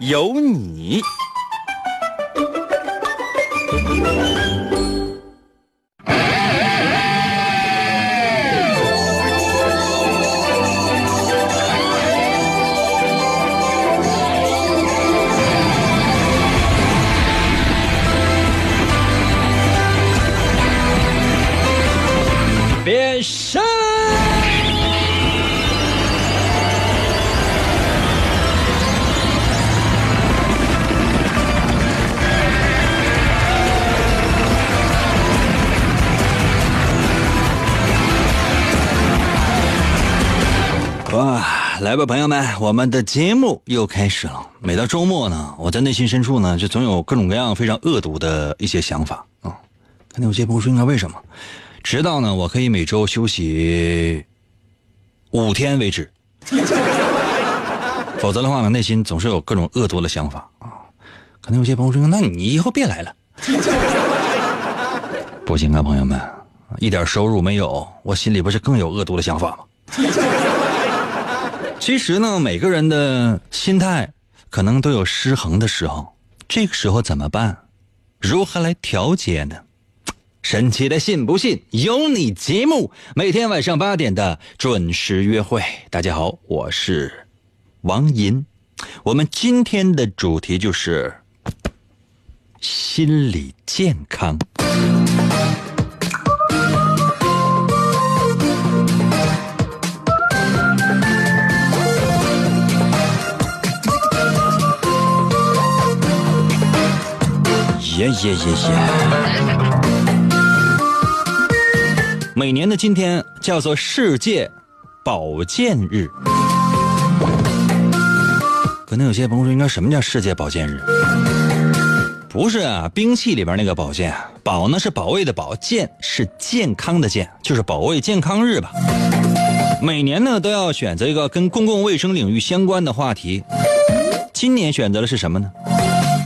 有你。来吧，朋友们，我们的节目又开始了。每到周末呢，我在内心深处呢，就总有各种各样非常恶毒的一些想法啊。可能有些朋友说，应该为什么？直到呢，我可以每周休息五天为止，否则的话呢，内心总是有各种恶毒的想法啊。可能有些朋友说，那你以后别来了。不行啊，朋友们，一点收入没有，我心里不是更有恶毒的想法吗？其实呢，每个人的心态可能都有失衡的时候，这个时候怎么办？如何来调节呢？神奇的信不信由你节目，每天晚上八点的准时约会。大家好，我是王银，我们今天的主题就是心理健康。耶耶耶耶！每年的今天叫做世界保健日。可能有些朋友说，应该什么叫世界保健日？不是啊，兵器里边那个保健，保呢是保卫的保，健是健康的健，就是保卫健康日吧。每年呢都要选择一个跟公共卫生领域相关的话题。今年选择的是什么呢？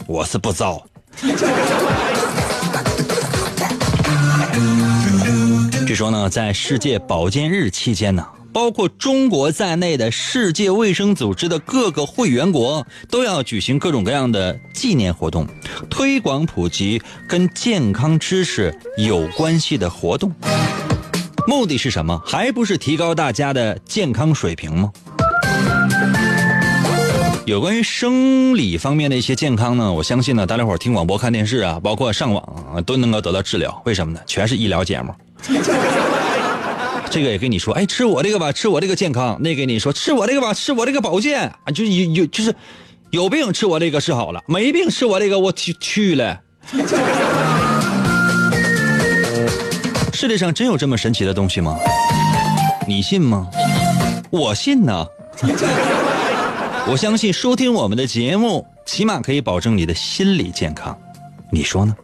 我是不造。据说呢，在世界保健日期间呢，包括中国在内的世界卫生组织的各个会员国都要举行各种各样的纪念活动，推广普及跟健康知识有关系的活动。目的是什么？还不是提高大家的健康水平吗？有关于生理方面的一些健康呢，我相信呢，大家伙听广播、看电视啊，包括上网啊，都能够得到治疗。为什么呢？全是医疗节目。这个也跟你说，哎，吃我这个吧，吃我这个健康；那给你说，吃我这个吧，吃我这个保健啊，就有有就是有病吃我这个是好了，没病吃我这个我去去了。世界上真有这么神奇的东西吗？你信吗？我信呢。我相信收听我们的节目，起码可以保证你的心理健康，你说呢？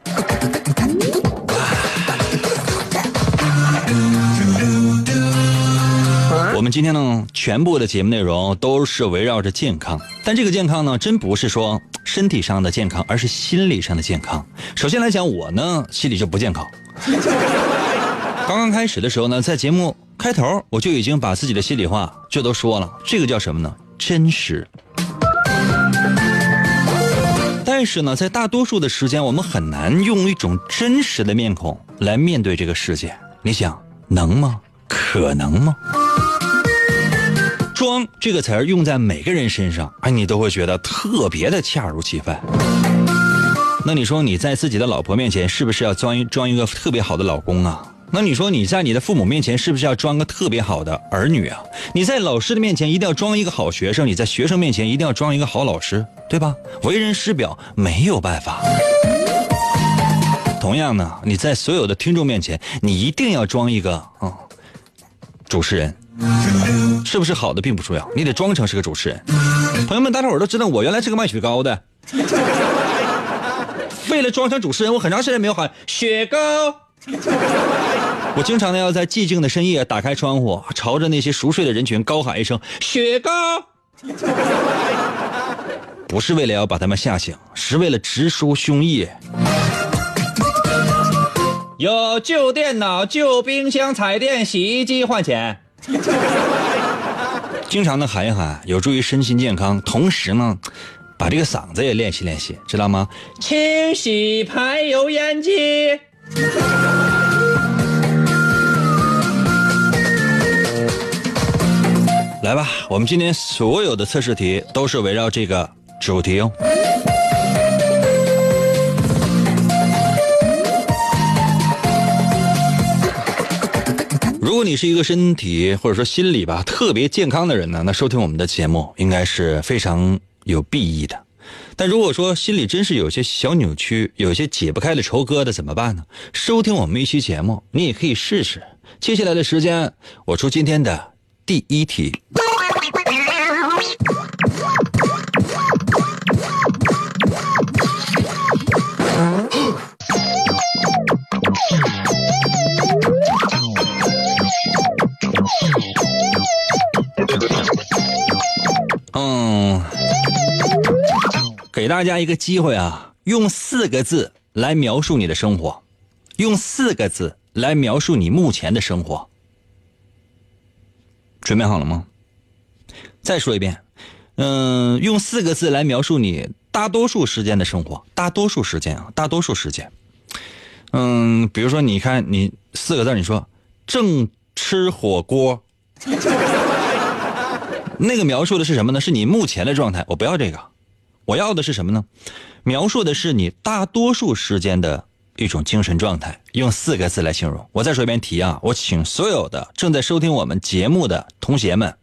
我们今天呢，全部的节目内容都是围绕着健康，但这个健康呢，真不是说身体上的健康，而是心理上的健康。首先来讲，我呢心里就不健康。刚刚开始的时候呢，在节目开头我就已经把自己的心里话就都说了，这个叫什么呢？真实。但是呢，在大多数的时间，我们很难用一种真实的面孔来面对这个世界。你想能吗？可能吗？装这个词儿用在每个人身上，哎，你都会觉得特别的恰如其分。那你说你在自己的老婆面前，是不是要装一装一个特别好的老公啊？那你说你在你的父母面前，是不是要装个特别好的儿女啊？你在老师的面前一定要装一个好学生，你在学生面前一定要装一个好老师，对吧？为人师表没有办法。同样呢，你在所有的听众面前，你一定要装一个啊、主持人，是不是好的并不重要，你得装成是个主持人。朋友们，大家伙都知道我原来是个卖雪糕的，为了装成主持人，我很长时间没有喊雪糕。我经常呢要在寂静的深夜打开窗户，朝着那些熟睡的人群高喊一声“雪糕”，不是为了要把他们吓醒，是为了直抒胸臆。有旧电脑、旧冰箱、彩电、洗衣机换钱。经常的喊一喊，有助于身心健康，同时呢，把这个嗓子也练习练习，知道吗？清洗排油烟机。来吧，我们今天所有的测试题都是围绕这个主题哦。如果你是一个身体或者说心理吧特别健康的人呢，那收听我们的节目应该是非常有裨益的。但如果说心里真是有些小扭曲，有些解不开的愁疙瘩，怎么办呢？收听我们一期节目，你也可以试试。接下来的时间，我出今天的第一题。给大家一个机会啊，用四个字来描述你的生活，用四个字来描述你目前的生活。准备好了吗？再说一遍，嗯，用四个字来描述你大多数时间的生活，大多数时间啊，大多数时间。嗯，比如说，你看你四个字，你说正吃火锅。那个描述的是什么呢？是你目前的状态。我不要这个，我要的是什么呢？描述的是你大多数时间的一种精神状态。用四个字来形容。我再说一遍题啊！我请所有的正在收听我们节目的同学们，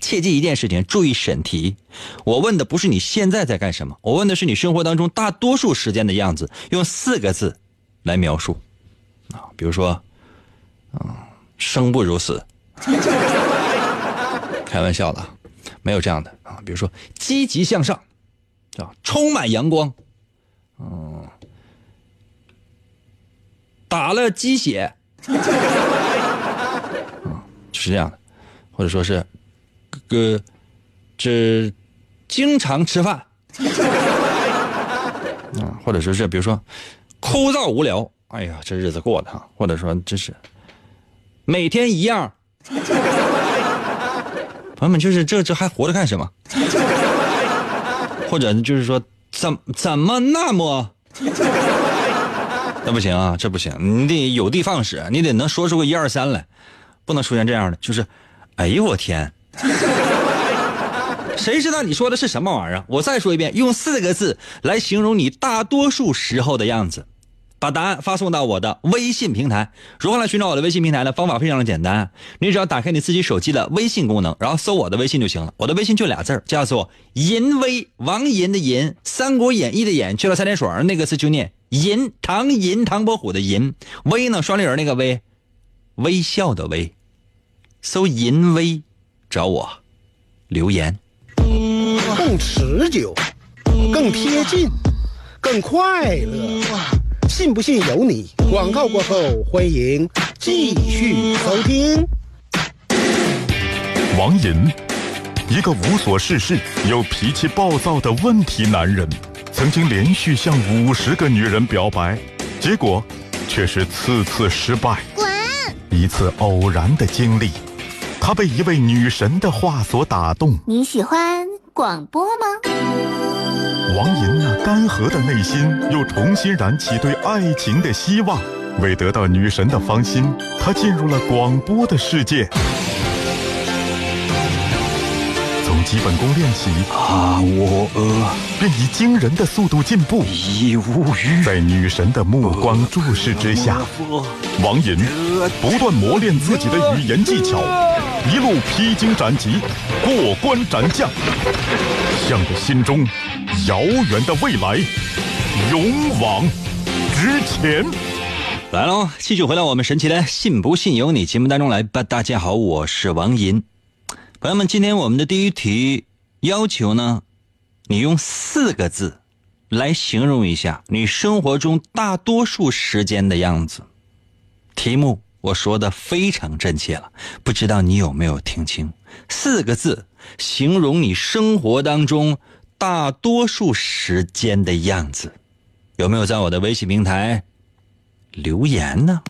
切记一件事情，注意审题。我问的不是你现在在干什么，我问的是你生活当中大多数时间的样子。用四个字来描述啊，比如说，嗯，生不如死。开玩笑的，没有这样的啊。比如说，积极向上，啊，充满阳光，嗯，打了鸡血，就 是这样的，或者说是，个，这经常吃饭，啊，或者说是比如说，枯燥无聊，哎呀，这日子过的哈，或者说这是每天一样。朋友们，就是这这还活着干什么？或者就是说，怎怎么那么？那不行啊，这不行，你得有的放矢，你得能说出个一二三来，不能出现这样的，就是，哎呦我天，谁知道你说的是什么玩意儿？我再说一遍，用四个字来形容你大多数时候的样子。把答案发送到我的微信平台。如何来寻找我的微信平台呢？方法非常的简单，你只要打开你自己手机的微信功能，然后搜我的微信就行了。我的微信就俩字叫做“银威”，王银的银，《三国演义》的演，去了三点水那个字就念“银”，唐银，唐伯虎的银，威呢双立人那个威，微笑的微，搜“银威”，找我留言。更持久，更贴近，更快乐。信不信由你。广告过后，欢迎继续收听。王银，一个无所事事又脾气暴躁的问题男人，曾经连续向五十个女人表白，结果却是次次失败。滚！一次偶然的经历，他被一位女神的话所打动。你喜欢广播吗？王银那干涸的内心又重新燃起对爱情的希望。为得到女神的芳心，他进入了广播的世界。基本功练习啊，我呃，便以惊人的速度进步。已无语。在女神的目光注视之下，王银不断磨练自己的语言技巧，一路披荆斩棘，过关斩将，向着心中。遥远的未来，勇往直前。来喽，继续回到我们神奇的“信不信由你”节目当中来吧。大家好，我是王银。朋友们，今天我们的第一题要求呢，你用四个字来形容一下你生活中大多数时间的样子。题目我说的非常真切了，不知道你有没有听清？四个字，形容你生活当中大多数时间的样子。有没有在我的微信平台留言呢？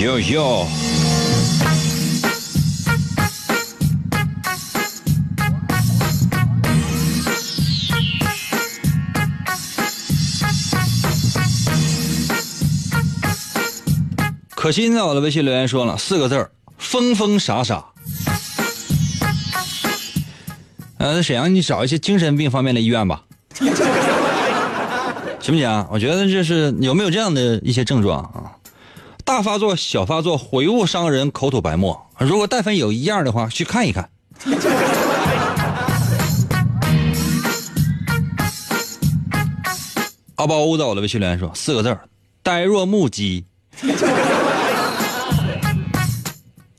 哟哟。可心在我的微信留言说了四个字儿：疯疯傻傻。呃，沈阳你找一些精神病方面的医院吧，行不行？我觉得这是有没有这样的一些症状啊？大发作、小发作、毁物伤人、口吐白沫。如果但凡有一样的话，去看一看。阿包在我的微信留言说四个字儿：呆若木鸡。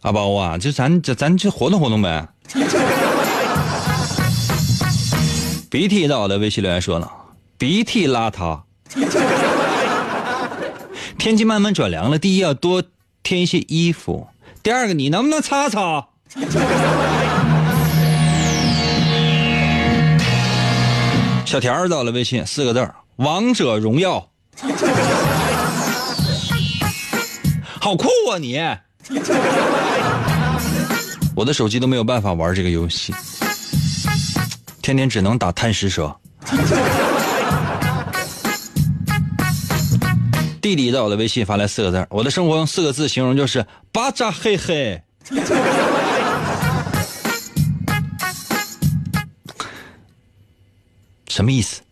阿包啊，就咱这咱就活动活动呗。鼻涕在我的微信留言说了，鼻涕邋遢。天气慢慢转凉了，第一要多添一些衣服，第二个你能不能擦擦？小田儿到了微信四个字儿王者荣耀，好酷啊你！我的手机都没有办法玩这个游戏，天天只能打贪食蛇。弟弟在我的微信发来四个字，我的生活用四个字形容就是巴扎嘿嘿。什么意思？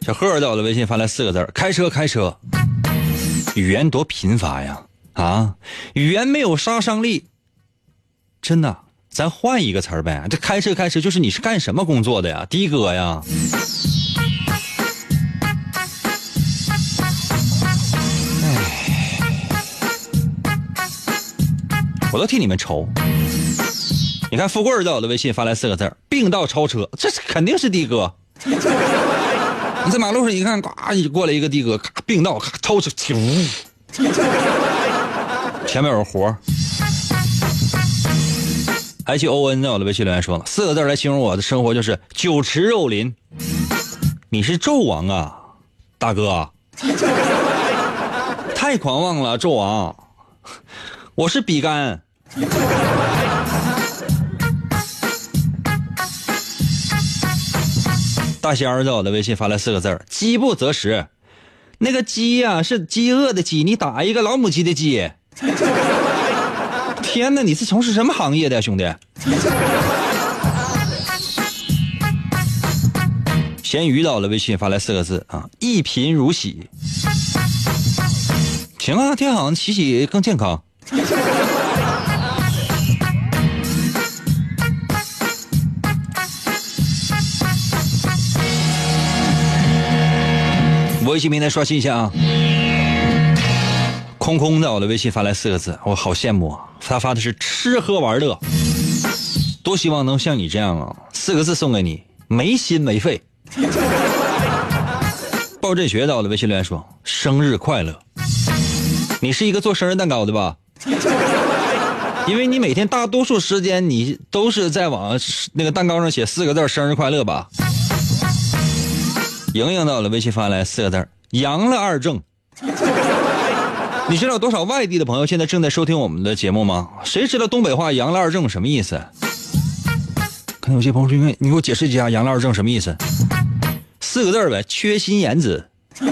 小贺在我的微信发来四个字开车开车。语言多贫乏呀！啊，语言没有杀伤力，真的。咱换一个词儿呗，这开车开车就是你是干什么工作的呀，的哥呀？哎，我都替你们愁。你看富贵在我的微信发来四个字儿并道超车，这是肯定是的哥。你在马路上一看，呱，过来一个的哥，咔并道，咔超车，呜，前面有活 H O N 在我的微信留言说了四个字来形容我的生活，就是酒池肉林。你是纣王啊，大哥，太狂妄了，纣王。我是比干。大仙儿在我的微信发来四个字饥不择食。那个饥呀，是饥饿的饥，你打一个老母鸡的鸡。天哪！你是从事什么行业的，兄弟？咸鱼到了，微信发来四个字啊，一贫如洗。行啊，挺好，洗洗更健康。微信平台刷新一下啊。空空在我的微信发来四个字，我好羡慕啊！他发的是吃喝玩乐，多希望能像你这样啊！四个字送给你，没心没肺。鲍振学到我的微信留言说：“生日快乐！”你是一个做生日蛋糕的吧？因为你每天大多数时间你都是在往那个蛋糕上写四个字“生日快乐”吧？莹莹到了微信发来四个字：“阳了二正。”你知道多少外地的朋友现在正在收听我们的节目吗？谁知道东北话“杨了二正”什么意思？可能有些朋友说：“你给我解释一下‘杨了二正’什么意思？”四个字呗，缺心眼子。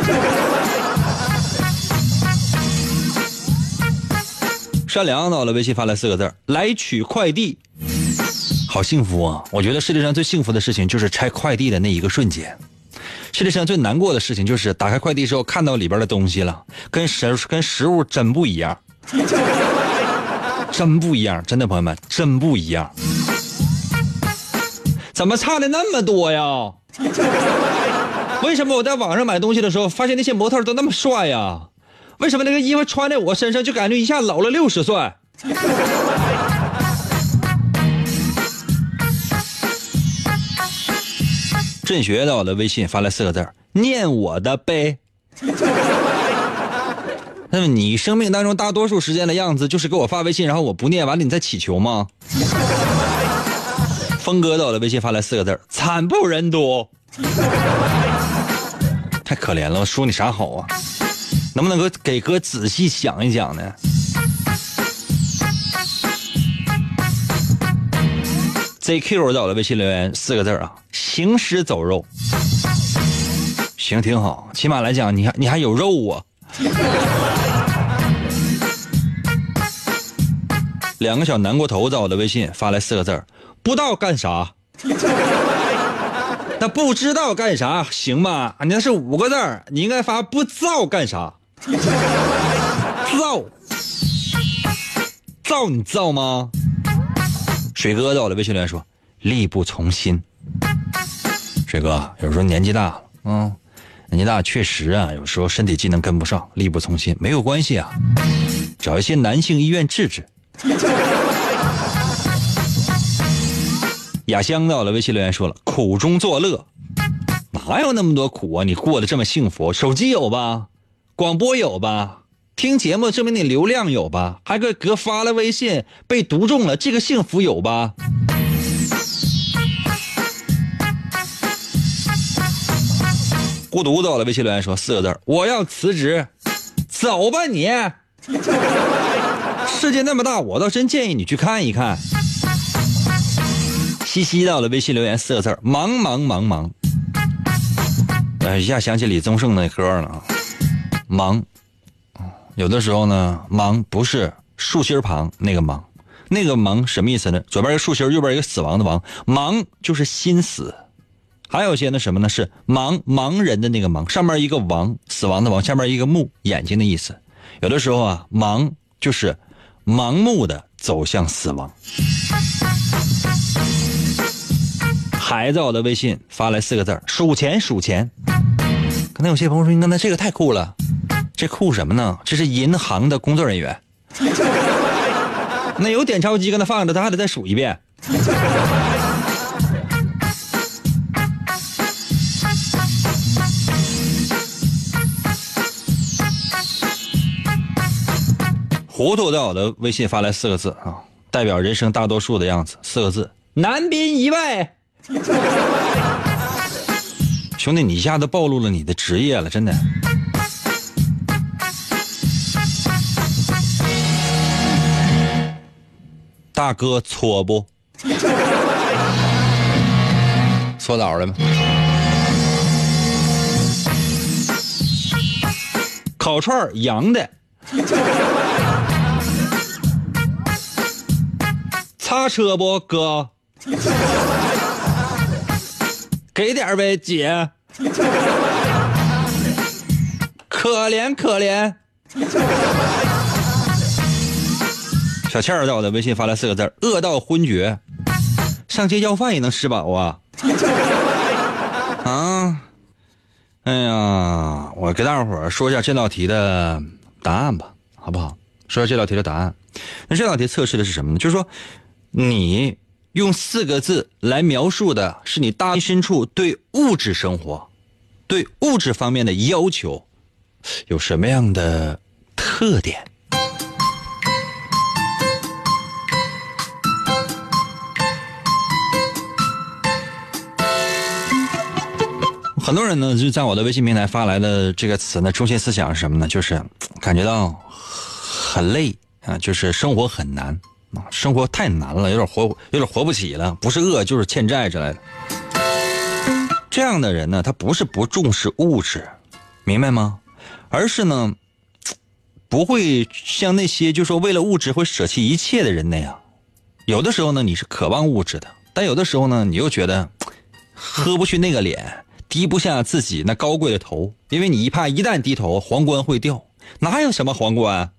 善良到了，微信发来四个字：“来取快递。”好幸福啊！我觉得世界上最幸福的事情就是拆快递的那一个瞬间。世界上最难过的事情就是打开快递之后看到里边的东西了，跟食跟食物真不一样，真不一样，真的朋友们真不一样，怎么差的那么多呀？为什么我在网上买东西的时候，发现那些模特都那么帅呀？为什么那个衣服穿在我身上，就感觉一下老了六十岁？振学到我的微信发来四个字儿：念我的呗。那么你生命当中大多数时间的样子，就是给我发微信，然后我不念完了，你再祈求吗？峰哥到我的微信发来四个字：惨不忍睹。太可怜了，我说你啥好啊？能不能给给哥仔细想一想呢？ZQ 在我的微信留言四个字啊，行尸走肉。行，挺好，起码来讲，你还你还有肉啊。两个小南瓜头在我的微信发来四个字不知道干啥。那不知道干啥行吗？你那是五个字你应该发不知道干啥。造，造你造吗？水哥在我的微信留言说：“力不从心。”水哥有时候年纪大了，嗯，年纪大确实啊，有时候身体机能跟不上，力不从心，没有关系啊，找一些男性医院治治。雅香在我的微信留言说了：“苦中作乐，哪有那么多苦啊？你过得这么幸福，手机有吧？”广播有吧？听节目证明你流量有吧？还给哥发了微信被读中了，这个幸福有吧？孤独到了微信留言说四个字我要辞职，走吧你！世界那么大，我倒真建议你去看一看。西西到了微信留言四个字忙忙忙忙。哎，一下想起李宗盛那歌了啊。忙，有的时候呢，忙不是竖心旁那个忙，那个忙什么意思呢？左边一个竖心，右边一个死亡的亡，忙就是心死。还有些呢什么呢？是盲盲人的那个盲，上面一个亡，死亡的亡，下面一个目，眼睛的意思。有的时候啊，盲就是盲目的走向死亡。孩子，我的微信发来四个字数钱数钱。可能有些朋友说：“你刚才这个太酷了。”这酷什么呢？这是银行的工作人员。那有点钞机搁那放着，他还得再数一遍。糊涂在我的微信发来四个字啊，代表人生大多数的样子。四个字：男宾一位。兄弟，你一下子暴露了你的职业了，真的。大哥搓不？搓澡了吗？烤串羊的。擦车不哥？给点呗姐。可怜可怜。小倩儿在我的微信发来四个字饿到昏厥，上街要饭也能吃饱啊！啊，哎呀，我给大伙儿说一下这道题的答案吧，好不好？说下这道题的答案。那这道题测试的是什么呢？就是说，你用四个字来描述的是你大深处对物质生活、对物质方面的要求有什么样的特点？很多人呢，就在我的微信平台发来的这个词呢，中心思想是什么呢？就是感觉到很累啊，就是生活很难生活太难了，有点活有点活不起了，不是饿就是欠债之类的。这样的人呢，他不是不重视物质，明白吗？而是呢，不会像那些就说为了物质会舍弃一切的人那样。有的时候呢，你是渴望物质的，但有的时候呢，你又觉得喝不去那个脸。低不下自己那高贵的头，因为你一怕一旦低头，皇冠会掉。哪有什么皇冠？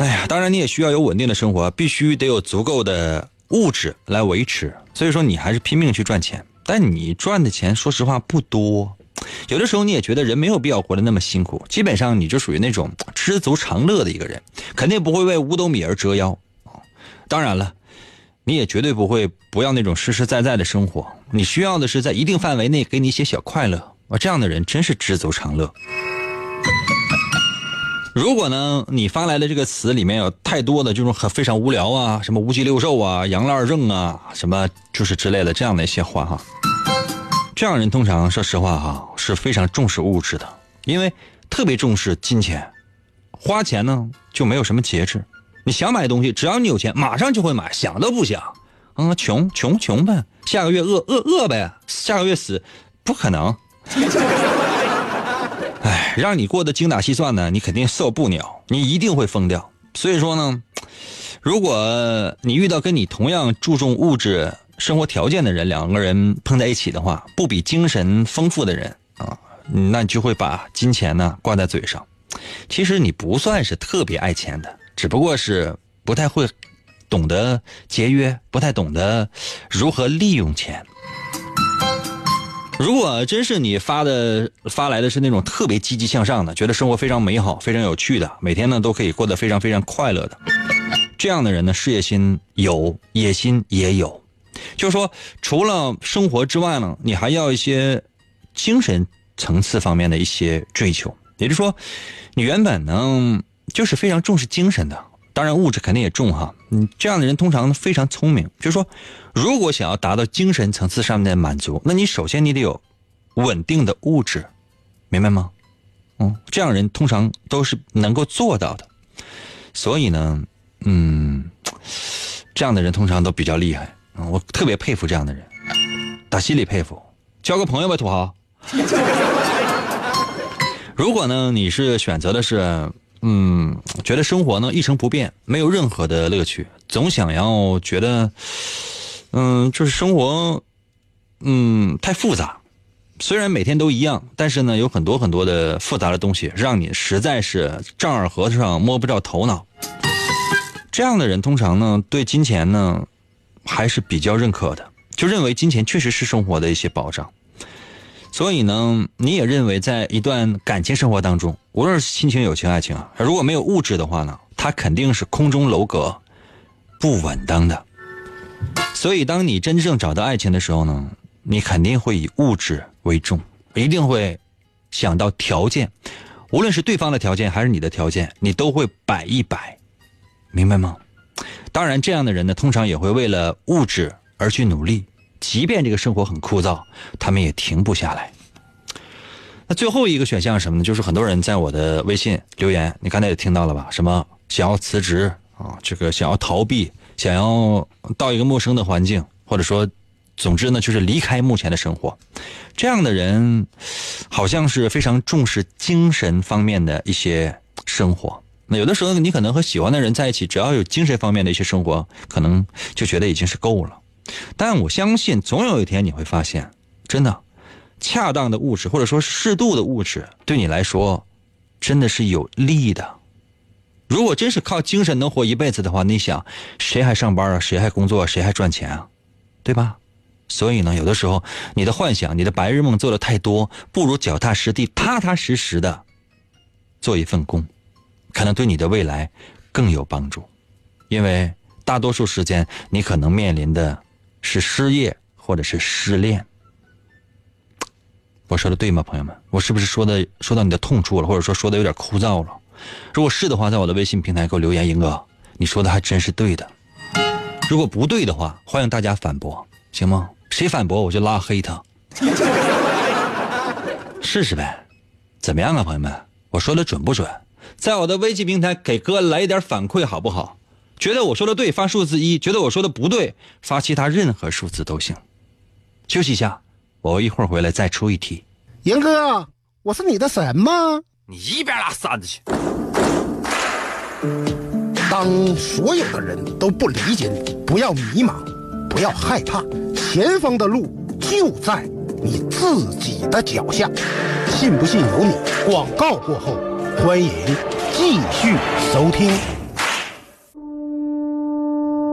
哎呀，当然你也需要有稳定的生活，必须得有足够的物质来维持。所以说，你还是拼命去赚钱。但你赚的钱说实话不多。有的时候你也觉得人没有必要活得那么辛苦，基本上你就属于那种知足常乐的一个人，肯定不会为五斗米而折腰。当然了，你也绝对不会不要那种实实在在的生活。你需要的是在一定范围内给你一些小快乐。啊，这样的人真是知足常乐。如果呢，你发来的这个词里面有太多的这种很非常无聊啊，什么无鸡六兽啊、杨二正啊，什么就是之类的这样的一些话哈，这样人通常说实话哈是非常重视物质的，因为特别重视金钱，花钱呢就没有什么节制。你想买东西，只要你有钱，马上就会买，想都不想。嗯，穷穷穷呗，下个月饿饿饿呗，下个月死，不可能。让你过得精打细算呢，你肯定受不了，你一定会疯掉。所以说呢，如果你遇到跟你同样注重物质生活条件的人，两个人碰在一起的话，不比精神丰富的人啊，那你就会把金钱呢挂在嘴上。其实你不算是特别爱钱的，只不过是不太会懂得节约，不太懂得如何利用钱。如果真是你发的发来的是那种特别积极向上的，觉得生活非常美好、非常有趣的，每天呢都可以过得非常非常快乐的，这样的人呢，事业心有，野心也有。就是说，除了生活之外呢，你还要一些精神层次方面的一些追求。也就是说，你原本呢就是非常重视精神的。当然，物质肯定也重哈。嗯，这样的人通常非常聪明。就是说，如果想要达到精神层次上面的满足，那你首先你得有稳定的物质，明白吗？嗯，这样人通常都是能够做到的。所以呢，嗯，这样的人通常都比较厉害。嗯，我特别佩服这样的人，打心里佩服。交个朋友吧，土豪。如果呢，你是选择的是。嗯，觉得生活呢一成不变，没有任何的乐趣，总想要觉得，嗯，就是生活，嗯，太复杂。虽然每天都一样，但是呢，有很多很多的复杂的东西，让你实在是丈二和尚摸不着头脑。这样的人通常呢，对金钱呢还是比较认可的，就认为金钱确实是生活的一些保障。所以呢，你也认为在一段感情生活当中，无论是亲情、友情、爱情啊，如果没有物质的话呢，它肯定是空中楼阁，不稳当的。所以，当你真正找到爱情的时候呢，你肯定会以物质为重，一定会想到条件，无论是对方的条件还是你的条件，你都会摆一摆，明白吗？当然，这样的人呢，通常也会为了物质而去努力。即便这个生活很枯燥，他们也停不下来。那最后一个选项是什么呢？就是很多人在我的微信留言，你刚才也听到了吧？什么想要辞职啊？这个想要逃避，想要到一个陌生的环境，或者说，总之呢，就是离开目前的生活。这样的人，好像是非常重视精神方面的一些生活。那有的时候，你可能和喜欢的人在一起，只要有精神方面的一些生活，可能就觉得已经是够了。但我相信，总有一天你会发现，真的，恰当的物质或者说适度的物质，对你来说，真的是有利的。如果真是靠精神能活一辈子的话，你想，谁还上班啊？谁还工作？谁还赚钱啊？对吧？所以呢，有的时候你的幻想、你的白日梦做的太多，不如脚踏实地、踏踏实实的做一份工，可能对你的未来更有帮助。因为大多数时间，你可能面临的。是失业，或者是失恋。我说的对吗，朋友们？我是不是说的说到你的痛处了，或者说说的有点枯燥了？如果是的话，在我的微信平台给我留言，英哥，你说的还真是对的。如果不对的话，欢迎大家反驳，行吗？谁反驳我就拉黑他，试试呗。怎么样啊，朋友们？我说的准不准？在我的微信平台给哥来一点反馈，好不好？觉得我说的对，发数字一；觉得我说的不对，发其他任何数字都行。休息一下，我一会儿回来再出一题。严哥，我是你的神吗？你一边拉扇子去！当所有的人都不理解你，不要迷茫，不要害怕，前方的路就在你自己的脚下。信不信由你。广告过后，欢迎继续收听。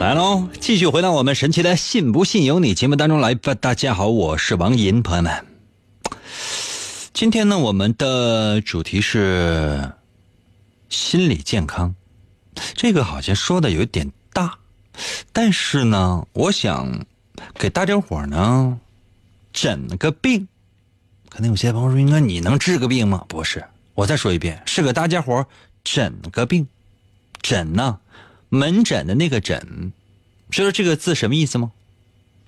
来喽！继续回到我们神奇的“信不信由你”节目当中来吧。大家好，我是王银，朋友们。今天呢，我们的主题是心理健康。这个好像说的有点大，但是呢，我想给大家伙呢诊个病。可能有些朋友说：“应该你能治个病吗？”不是，我再说一遍，是给大家伙诊个病。诊呢？门诊的那个诊，知道这个字什么意思吗？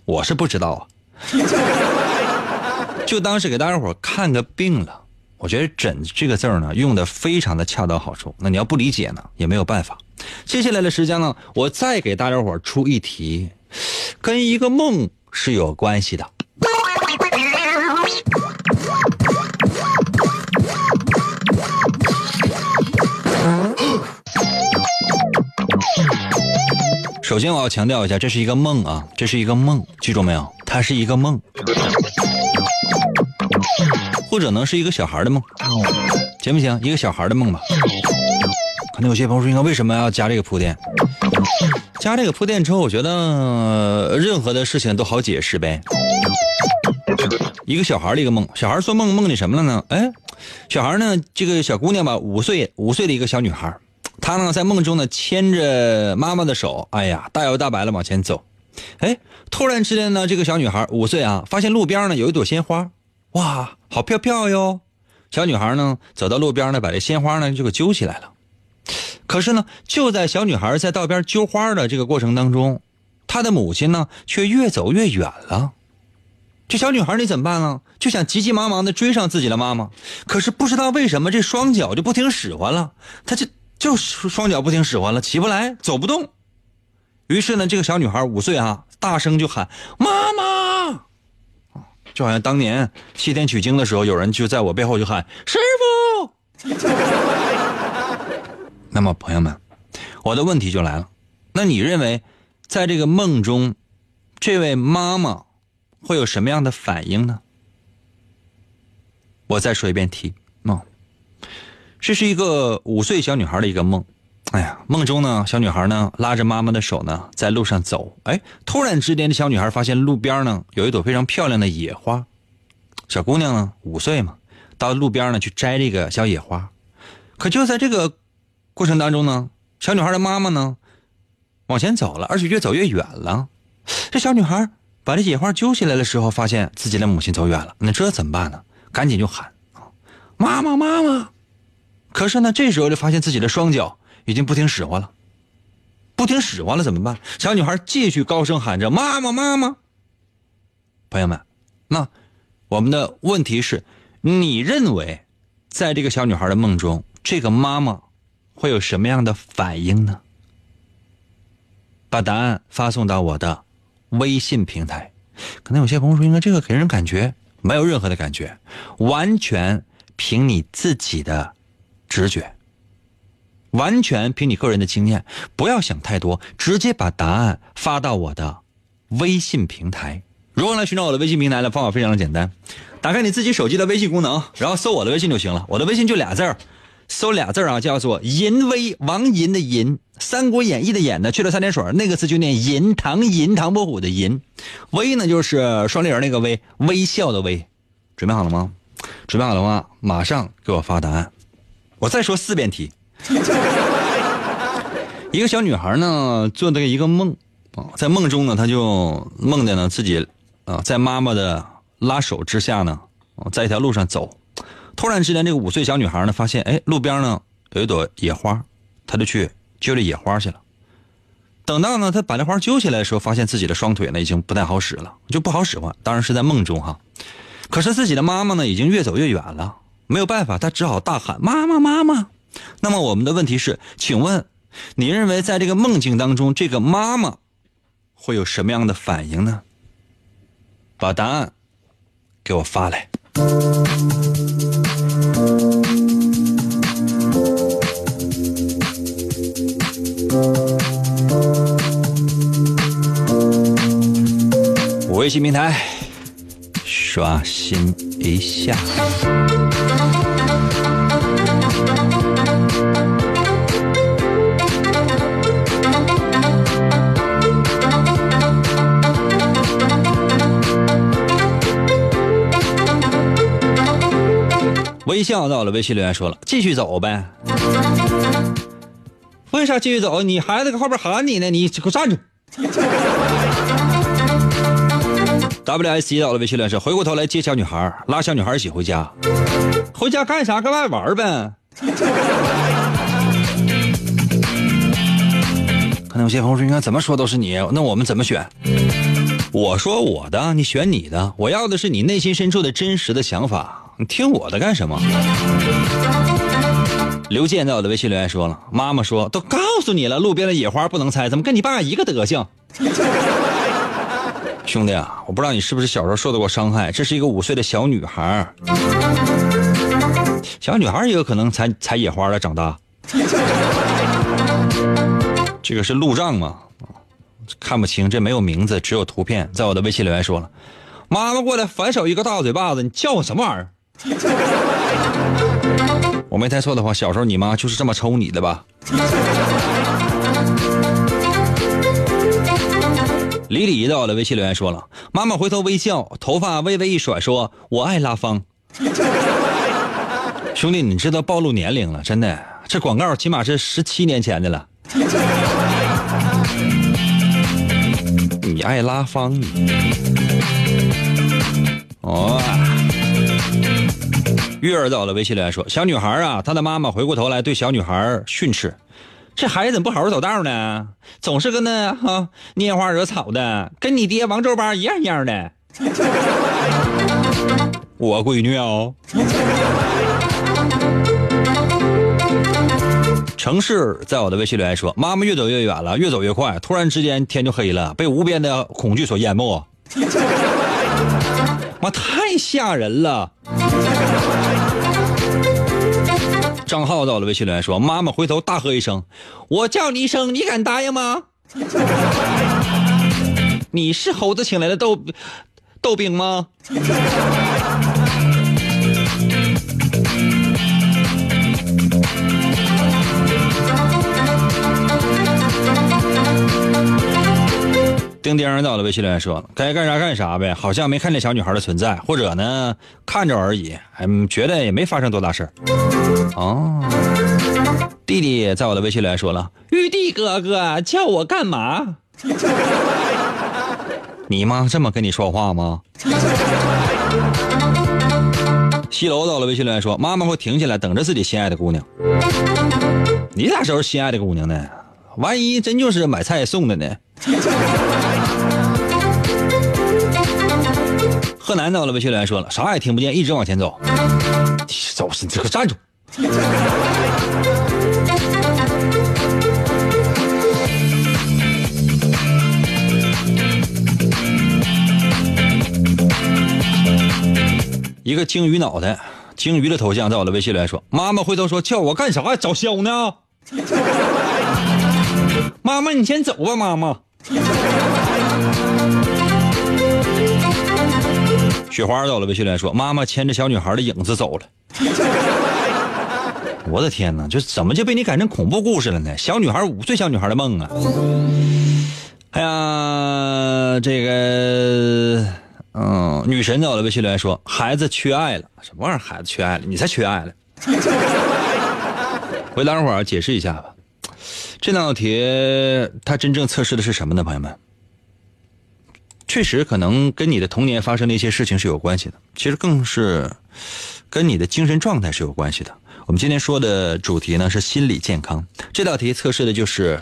我是不知道啊，就当是给大家伙看个病了。我觉得“诊”这个字呢，用的非常的恰到好处。那你要不理解呢，也没有办法。接下来的时间呢，我再给大家伙出一题，跟一个梦是有关系的。首先，我要强调一下，这是一个梦啊，这是一个梦，记住没有？它是一个梦，或者呢是一个小孩的梦，行不行？一个小孩的梦吧。可能有些朋友说，应该为什么要加这个铺垫？加这个铺垫之后，我觉得任何的事情都好解释呗。一个小孩的一个梦，小孩做梦梦见什么了呢？哎，小孩呢，这个小姑娘吧，五岁，五岁的一个小女孩。他呢，在梦中呢，牵着妈妈的手，哎呀，大摇大摆的往前走。哎，突然之间呢，这个小女孩五岁啊，发现路边呢有一朵鲜花，哇，好漂漂哟！小女孩呢，走到路边呢，把这鲜花呢就给揪起来了。可是呢，就在小女孩在道边揪花的这个过程当中，她的母亲呢，却越走越远了。这小女孩你怎么办呢？就想急急忙忙的追上自己的妈妈，可是不知道为什么这双脚就不听使唤了，她就。就双脚不听使唤了，起不来，走不动。于是呢，这个小女孩五岁啊，大声就喊：“妈妈！”就好像当年西天取经的时候，有人就在我背后就喊：“师傅！” 那么，朋友们，我的问题就来了：那你认为，在这个梦中，这位妈妈会有什么样的反应呢？我再说一遍题。这是一个五岁小女孩的一个梦，哎呀，梦中呢，小女孩呢拉着妈妈的手呢，在路上走，哎，突然之间，这小女孩发现路边呢有一朵非常漂亮的野花，小姑娘呢五岁嘛，到路边呢去摘这个小野花，可就在这个过程当中呢，小女孩的妈妈呢往前走了，而且越走越远了，这小女孩把这野花揪起来的时候，发现自己的母亲走远了，那这怎么办呢？赶紧就喊。妈妈，妈妈！可是呢，这时候就发现自己的双脚已经不听使唤了，不听使唤了怎么办？小女孩继续高声喊着：“妈妈，妈妈！”朋友们，那我们的问题是，你认为，在这个小女孩的梦中，这个妈妈会有什么样的反应呢？把答案发送到我的微信平台。可能有些朋友说，应该这个给人感觉没有任何的感觉，完全凭你自己的。直觉，完全凭你个人的经验，不要想太多，直接把答案发到我的微信平台。如何来寻找我的微信平台呢？方法非常的简单，打开你自己手机的微信功能，然后搜我的微信就行了。我的微信就俩字儿，搜俩字儿啊，叫做“银威”，王银的银，《三国演义》的演呢，去了三点水，那个字就念银，唐银，唐伯虎的银，威呢就是双立人那个威，微笑的威。准备好了吗？准备好的话，马上给我发答案。我再说四遍题。一个小女孩呢，做的一个梦啊，在梦中呢，她就梦见呢自己啊，在妈妈的拉手之下呢，在一条路上走。突然之间，这个五岁小女孩呢，发现哎，路边呢有一朵野花，她就去揪这野花去了。等到呢，她把这花揪起来的时候，发现自己的双腿呢已经不太好使了，就不好使唤。当然是在梦中哈。可是自己的妈妈呢，已经越走越远了，没有办法，他只好大喊：“妈妈，妈妈！”那么我们的问题是，请问，你认为在这个梦境当中，这个妈妈会有什么样的反应呢？把答案给我发来。微信平台刷新一下。微笑到了，微信留言说了，继续走呗。为啥继续走？你孩子搁后边喊你呢，你给我站住！W S 到了，微信留言说，回过头来接小女孩，拉小女孩一起回家。回家干啥？搁外玩呗。可能有些朋友说，应该怎么说都是你，那我们怎么选？我说我的，你选你的。我要的是你内心深处的真实的想法。听我的干什么？刘健在我的微信留言说了，妈妈说都告诉你了，路边的野花不能采，怎么跟你爸一个德行？兄弟啊，我不知道你是不是小时候受到过伤害。这是一个五岁的小女孩，小女孩也有可能采采野花了长大。这个是路障吗？看不清，这没有名字，只有图片。在我的微信留言说了，妈妈过来反手一个大嘴巴子，你叫我什么玩意儿？我没猜错的话，小时候你妈就是这么抽你的吧？李李到了，微信留言说了：“妈妈回头微笑，头发微微一甩，说我爱拉芳。”兄弟，你知道暴露年龄了，真的，这广告起码是十七年前的了。你爱拉芳？哦。月儿到了，微信留言说：“小女孩啊，她的妈妈回过头来对小女孩训斥：‘这孩子怎么不好好走道呢？总是跟那哈拈花惹草的，跟你爹王周八一样一样的。’我闺女哦。城市在我的微信留言说：妈妈越走越远了，越走越快，突然之间天就黑了，被无边的恐惧所淹没。妈，太吓人了。”张浩到了，微信留言说：“妈妈回头大喝一声，我叫你一声，你敢答应吗？你是猴子请来的豆豆兵吗？”丁丁到了，微信留言说：“该干啥干啥呗，好像没看见小女孩的存在，或者呢看着而已，嗯，觉得也没发生多大事哦，弟弟在我的微信留言说了：“玉帝哥哥叫我干嘛？你妈这么跟你说话吗？” 西楼到了，微信留言说：“妈妈会停下来等着自己心爱的姑娘。”你啥时候心爱的姑娘呢？万一真就是买菜送的呢？河南到了，微信留言说了，啥也听不见，一直往前走。走，你这个站住！一个鲸鱼脑袋，鲸鱼的头像在我的微信留言说：“妈妈回头说叫我干啥？找肖呢？”妈妈，你先走吧，妈妈。雪花到了，微信留言说：“妈妈牵着小女孩的影子走了。”我的天哪，这怎么就被你改成恐怖故事了呢？小女孩五岁小女孩的梦啊！哎呀，这个，嗯，女神在我的微信留言说：“孩子缺爱了，什么玩意儿？孩子缺爱了？你才缺爱了。”回答会儿解释一下吧。这道题它真正测试的是什么呢，朋友们？确实可能跟你的童年发生的一些事情是有关系的，其实更是跟你的精神状态是有关系的。我们今天说的主题呢是心理健康，这道题测试的就是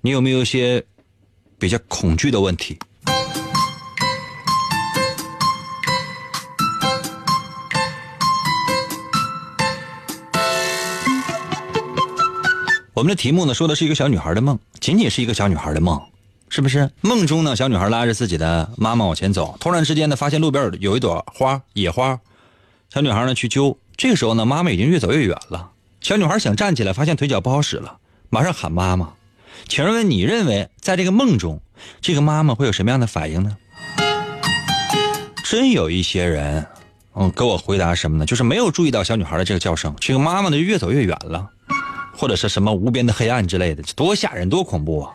你有没有一些比较恐惧的问题。我们的题目呢说的是一个小女孩的梦，仅仅是一个小女孩的梦，是不是？梦中呢，小女孩拉着自己的妈妈往前走，突然之间呢，发现路边有一朵花，野花，小女孩呢去揪，这个时候呢，妈妈已经越走越远了。小女孩想站起来，发现腿脚不好使了，马上喊妈妈。请问你认为在这个梦中，这个妈妈会有什么样的反应呢？真有一些人，嗯，给我回答什么呢？就是没有注意到小女孩的这个叫声，这个妈妈呢就越走越远了。或者是什么无边的黑暗之类的，多吓人，多恐怖啊！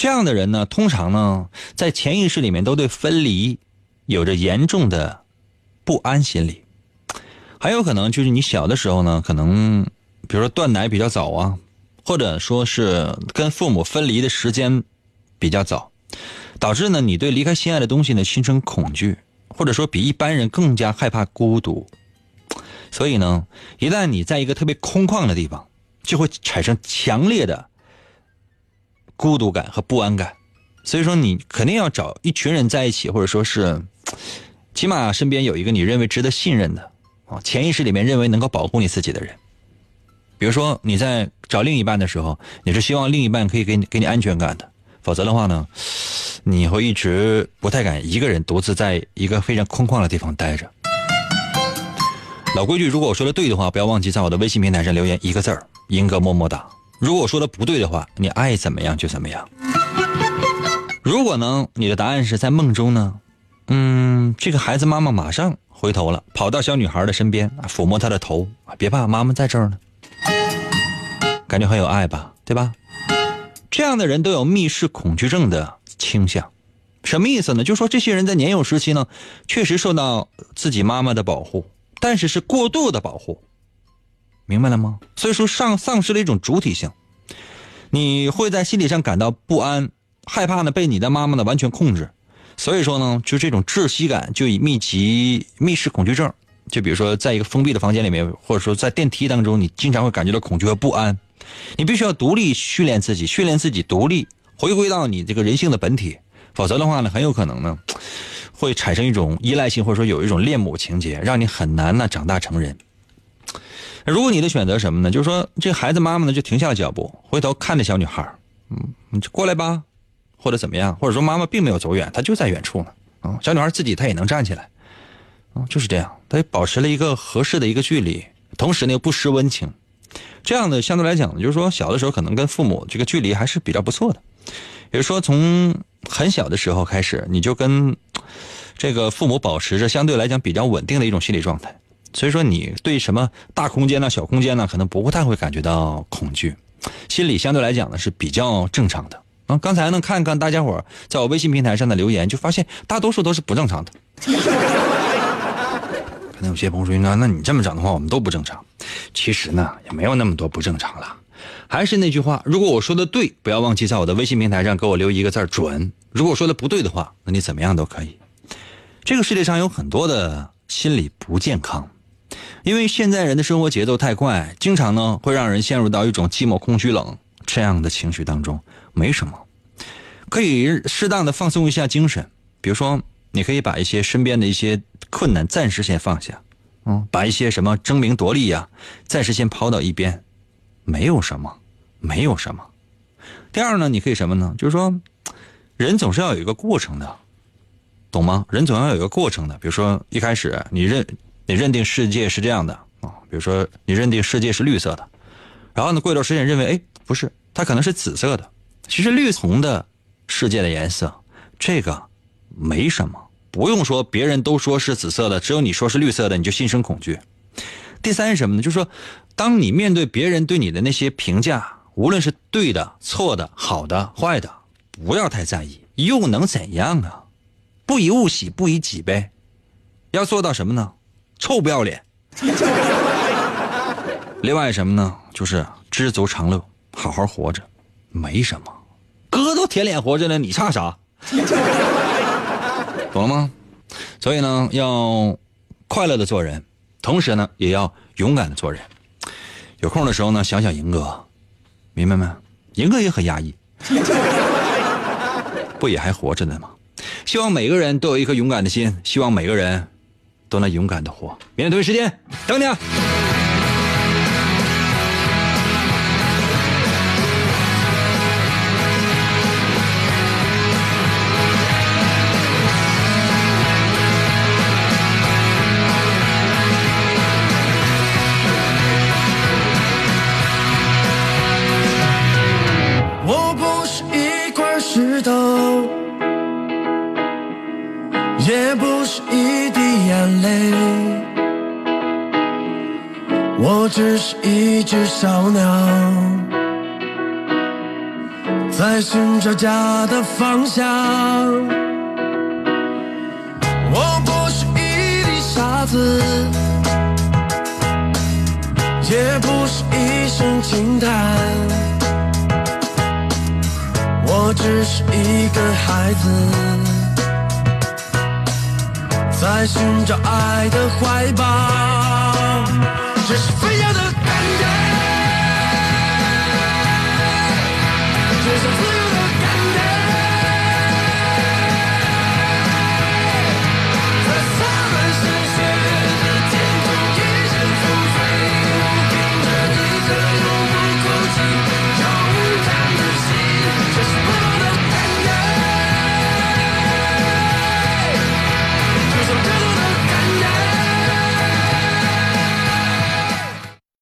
这样的人呢，通常呢，在潜意识里面都对分离有着严重的不安心理。还有可能就是你小的时候呢，可能比如说断奶比较早啊，或者说是跟父母分离的时间比较早，导致呢你对离开心爱的东西呢心生恐惧，或者说比一般人更加害怕孤独。所以呢，一旦你在一个特别空旷的地方，就会产生强烈的孤独感和不安感，所以说你肯定要找一群人在一起，或者说是起码身边有一个你认为值得信任的啊，潜意识里面认为能够保护你自己的人。比如说你在找另一半的时候，你是希望另一半可以给你给你安全感的，否则的话呢，你会一直不太敢一个人独自在一个非常空旷的地方待着。老规矩，如果我说的对的话，不要忘记在我的微信平台上留言一个字儿。英哥么么哒。如果说的不对的话，你爱怎么样就怎么样。如果呢，你的答案是在梦中呢？嗯，这个孩子妈妈马上回头了，跑到小女孩的身边，抚摸她的头，别怕，妈妈在这儿呢。感觉很有爱吧，对吧？这样的人都有密室恐惧症的倾向，什么意思呢？就说这些人在年幼时期呢，确实受到自己妈妈的保护，但是是过度的保护。明白了吗？所以说丧丧失了一种主体性，你会在心理上感到不安、害怕呢，被你的妈妈呢完全控制。所以说呢，就这种窒息感，就以密集密室恐惧症。就比如说，在一个封闭的房间里面，或者说在电梯当中，你经常会感觉到恐惧和不安。你必须要独立训练自己，训练自己独立，回归到你这个人性的本体。否则的话呢，很有可能呢，会产生一种依赖性，或者说有一种恋母情节，让你很难呢长大成人。如果你的选择什么呢？就是说，这孩子妈妈呢就停下了脚步，回头看着小女孩嗯，你就过来吧，或者怎么样？或者说妈妈并没有走远，她就在远处呢。啊，小女孩自己她也能站起来，啊，就是这样，她保持了一个合适的一个距离，同时呢又不失温情。这样的相对来讲呢，就是说小的时候可能跟父母这个距离还是比较不错的。也就是说，从很小的时候开始，你就跟这个父母保持着相对来讲比较稳定的一种心理状态。所以说，你对什么大空间呢、小空间呢，可能不太会感觉到恐惧，心理相对来讲呢是比较正常的。啊，刚才呢看看大家伙在我微信平台上的留言，就发现大多数都是不正常的。可能有些朋友说：“那那你这么讲的话，我们都不正常。”其实呢，也没有那么多不正常了。还是那句话，如果我说的对，不要忘记在我的微信平台上给我留一个字准；如果说的不对的话，那你怎么样都可以。这个世界上有很多的心理不健康。因为现在人的生活节奏太快，经常呢会让人陷入到一种寂寞、空虚、冷这样的情绪当中。没什么，可以适当的放松一下精神。比如说，你可以把一些身边的一些困难暂时先放下，嗯，把一些什么争名夺利呀，暂时先抛到一边，没有什么，没有什么。第二呢，你可以什么呢？就是说，人总是要有一个过程的，懂吗？人总要有一个过程的。比如说，一开始你认。你认定世界是这样的啊，比如说你认定世界是绿色的，然后呢，过一段时间认为，哎，不是，它可能是紫色的。其实绿红的世界的颜色，这个没什么，不用说别人都说是紫色的，只有你说是绿色的，你就心生恐惧。第三是什么呢？就是说，当你面对别人对你的那些评价，无论是对的、错的、好的、坏的，不要太在意，又能怎样啊？不以物喜，不以己悲。要做到什么呢？臭不要脸。另外什么呢？就是知足常乐，好好活着，没什么。哥都舔脸活着呢，你差啥？懂了吗？所以呢，要快乐的做人，同时呢，也要勇敢的做人。有空的时候呢，想想赢哥，明白没？赢哥也很压抑，不也还活着呢吗？希望每个人都有一颗勇敢的心，希望每个人都能勇敢的活。明天同一时间等你啊！小鸟，在寻找家的方向。我不是一粒沙子，也不是一声轻叹。我只是一个孩子，在寻找爱的怀抱，这是飞。